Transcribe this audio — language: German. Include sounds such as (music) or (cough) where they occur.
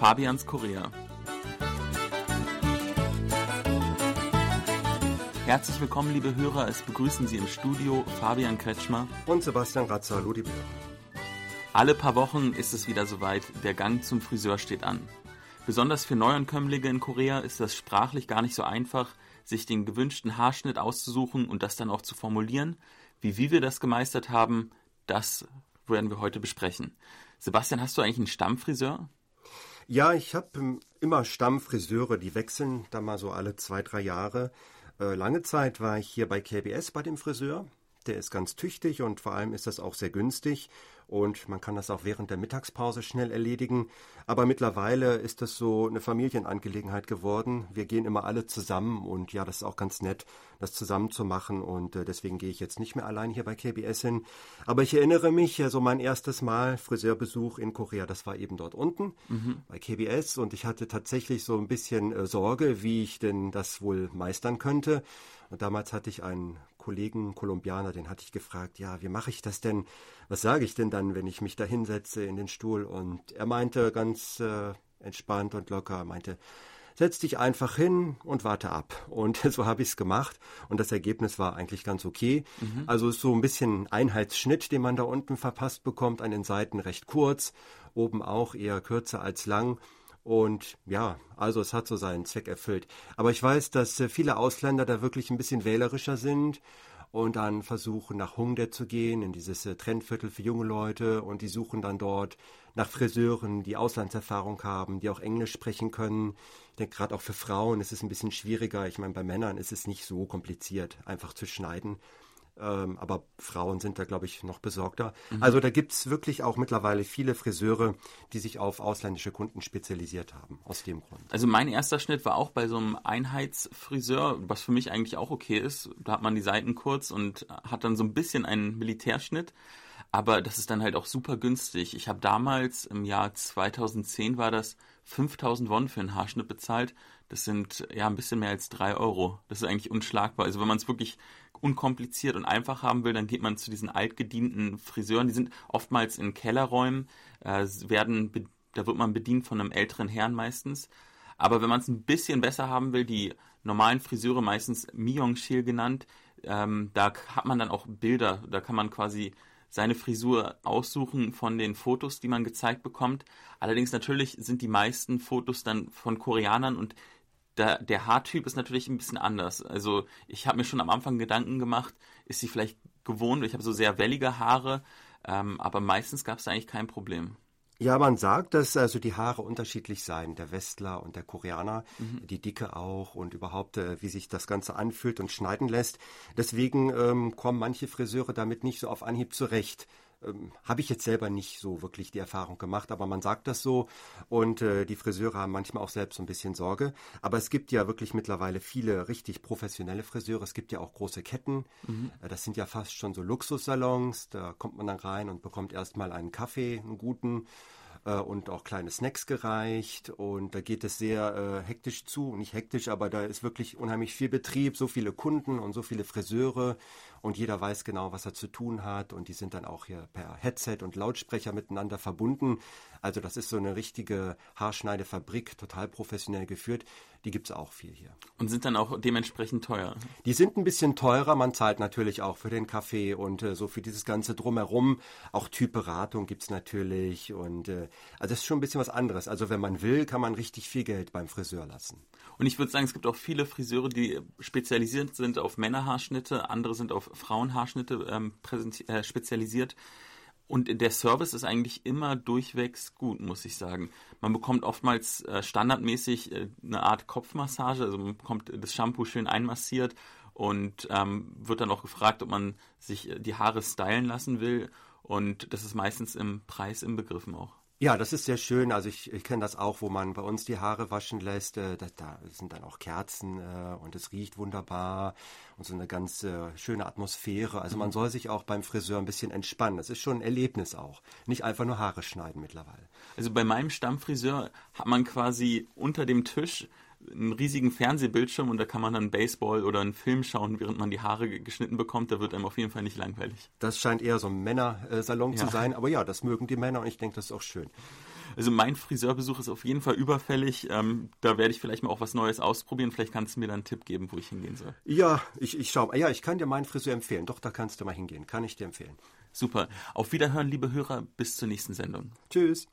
Fabians Korea. Herzlich willkommen, liebe Hörer. Es begrüßen Sie im Studio Fabian Kretschmer und Sebastian Ratzer. Hallo, liebe Hörer. Alle paar Wochen ist es wieder soweit. Der Gang zum Friseur steht an. Besonders für Neuankömmlinge in Korea ist das sprachlich gar nicht so einfach, sich den gewünschten Haarschnitt auszusuchen und das dann auch zu formulieren. Wie, wie wir das gemeistert haben, das werden wir heute besprechen. Sebastian, hast du eigentlich einen Stammfriseur? Ja, ich habe ähm, immer Stammfriseure, die wechseln da mal so alle zwei, drei Jahre. Äh, lange Zeit war ich hier bei KBS bei dem Friseur. Der ist ganz tüchtig und vor allem ist das auch sehr günstig und man kann das auch während der Mittagspause schnell erledigen. Aber mittlerweile ist das so eine Familienangelegenheit geworden. Wir gehen immer alle zusammen und ja, das ist auch ganz nett, das zusammen zu machen und äh, deswegen gehe ich jetzt nicht mehr allein hier bei KBS hin. Aber ich erinnere mich, so also mein erstes Mal Friseurbesuch in Korea, das war eben dort unten mhm. bei KBS und ich hatte tatsächlich so ein bisschen äh, Sorge, wie ich denn das wohl meistern könnte. Und damals hatte ich einen Kollegen, Kolumbianer, den hatte ich gefragt, ja, wie mache ich das denn? Was sage ich denn dann, wenn ich mich da hinsetze in den Stuhl? Und er meinte ganz äh, entspannt und locker, meinte, setz dich einfach hin und warte ab. (laughs) Und (laughs) so habe ich es gemacht und das Ergebnis war eigentlich ganz okay. Mhm. Also so ein bisschen Einheitsschnitt, den man da unten verpasst bekommt, an den Seiten recht kurz, oben auch eher kürzer als lang. Und ja, also es hat so seinen Zweck erfüllt. Aber ich weiß, dass äh, viele Ausländer da wirklich ein bisschen wählerischer sind und dann versuchen nach Hungde zu gehen, in dieses äh, Trendviertel für junge Leute und die suchen dann dort nach Friseuren, die Auslandserfahrung haben, die auch Englisch sprechen können. Ich denke, gerade auch für Frauen ist es ein bisschen schwieriger. Ich meine, bei Männern ist es nicht so kompliziert, einfach zu schneiden. Ähm, aber Frauen sind da, glaube ich, noch besorgter. Mhm. Also da gibt es wirklich auch mittlerweile viele Friseure, die sich auf ausländische Kunden spezialisiert haben, aus dem Grund. Also mein erster Schnitt war auch bei so einem Einheitsfriseur, was für mich eigentlich auch okay ist. Da hat man die Seiten kurz und hat dann so ein bisschen einen Militärschnitt. Aber das ist dann halt auch super günstig. Ich habe damals im Jahr 2010 war das 5000 Won für einen Haarschnitt bezahlt. Das sind ja ein bisschen mehr als drei Euro. Das ist eigentlich unschlagbar. Also wenn man es wirklich unkompliziert und einfach haben will, dann geht man zu diesen altgedienten Friseuren. Die sind oftmals in Kellerräumen, äh, werden, da wird man bedient von einem älteren Herrn meistens. Aber wenn man es ein bisschen besser haben will, die normalen Friseure, meistens Myeongshil genannt, ähm, da hat man dann auch Bilder, da kann man quasi seine Frisur aussuchen von den Fotos, die man gezeigt bekommt. Allerdings natürlich sind die meisten Fotos dann von Koreanern und da, der Haartyp ist natürlich ein bisschen anders. Also ich habe mir schon am Anfang Gedanken gemacht, ist sie vielleicht gewohnt, ich habe so sehr wellige Haare, ähm, aber meistens gab es eigentlich kein Problem. Ja, man sagt, dass also die Haare unterschiedlich seien, der Westler und der Koreaner, mhm. die Dicke auch und überhaupt, äh, wie sich das Ganze anfühlt und schneiden lässt. Deswegen ähm, kommen manche Friseure damit nicht so auf Anhieb zurecht. Ähm, Habe ich jetzt selber nicht so wirklich die Erfahrung gemacht, aber man sagt das so und äh, die Friseure haben manchmal auch selbst so ein bisschen Sorge. Aber es gibt ja wirklich mittlerweile viele richtig professionelle Friseure. Es gibt ja auch große Ketten. Mhm. Äh, das sind ja fast schon so Luxussalons. Da kommt man dann rein und bekommt erstmal einen Kaffee, einen guten äh, und auch kleine Snacks gereicht und da geht es sehr äh, hektisch zu, nicht hektisch, aber da ist wirklich unheimlich viel Betrieb, so viele Kunden und so viele Friseure und jeder weiß genau, was er zu tun hat und die sind dann auch hier per Headset und Lautsprecher miteinander verbunden. Also das ist so eine richtige Haarschneidefabrik, total professionell geführt. Die gibt's auch viel hier. Und sind dann auch dementsprechend teuer? Die sind ein bisschen teurer. Man zahlt natürlich auch für den Kaffee und äh, so für dieses ganze Drumherum. Auch Typberatung gibt's natürlich und äh, also das ist schon ein bisschen was anderes. Also wenn man will, kann man richtig viel Geld beim Friseur lassen. Und ich würde sagen, es gibt auch viele Friseure, die spezialisiert sind auf Männerhaarschnitte, andere sind auf Frauenhaarschnitte ähm, äh, spezialisiert. Und der Service ist eigentlich immer durchwegs gut, muss ich sagen. Man bekommt oftmals äh, standardmäßig äh, eine Art Kopfmassage, also man bekommt das Shampoo schön einmassiert und ähm, wird dann auch gefragt, ob man sich die Haare stylen lassen will. Und das ist meistens im Preis inbegriffen auch. Ja, das ist sehr schön. Also ich, ich kenne das auch, wo man bei uns die Haare waschen lässt. Äh, da, da sind dann auch Kerzen äh, und es riecht wunderbar und so eine ganz äh, schöne Atmosphäre. Also man mhm. soll sich auch beim Friseur ein bisschen entspannen. Das ist schon ein Erlebnis auch. Nicht einfach nur Haare schneiden mittlerweile. Also bei meinem Stammfriseur hat man quasi unter dem Tisch einen riesigen Fernsehbildschirm und da kann man dann Baseball oder einen Film schauen, während man die Haare geschnitten bekommt. Da wird einem auf jeden Fall nicht langweilig. Das scheint eher so ein Männersalon ja. zu sein, aber ja, das mögen die Männer und ich denke, das ist auch schön. Also mein Friseurbesuch ist auf jeden Fall überfällig. Ähm, da werde ich vielleicht mal auch was Neues ausprobieren. Vielleicht kannst du mir dann einen Tipp geben, wo ich hingehen soll. Ja, ich, ich schau. Ja, ich kann dir meinen Friseur empfehlen. Doch, da kannst du mal hingehen. Kann ich dir empfehlen. Super. Auf Wiederhören, liebe Hörer. Bis zur nächsten Sendung. Tschüss.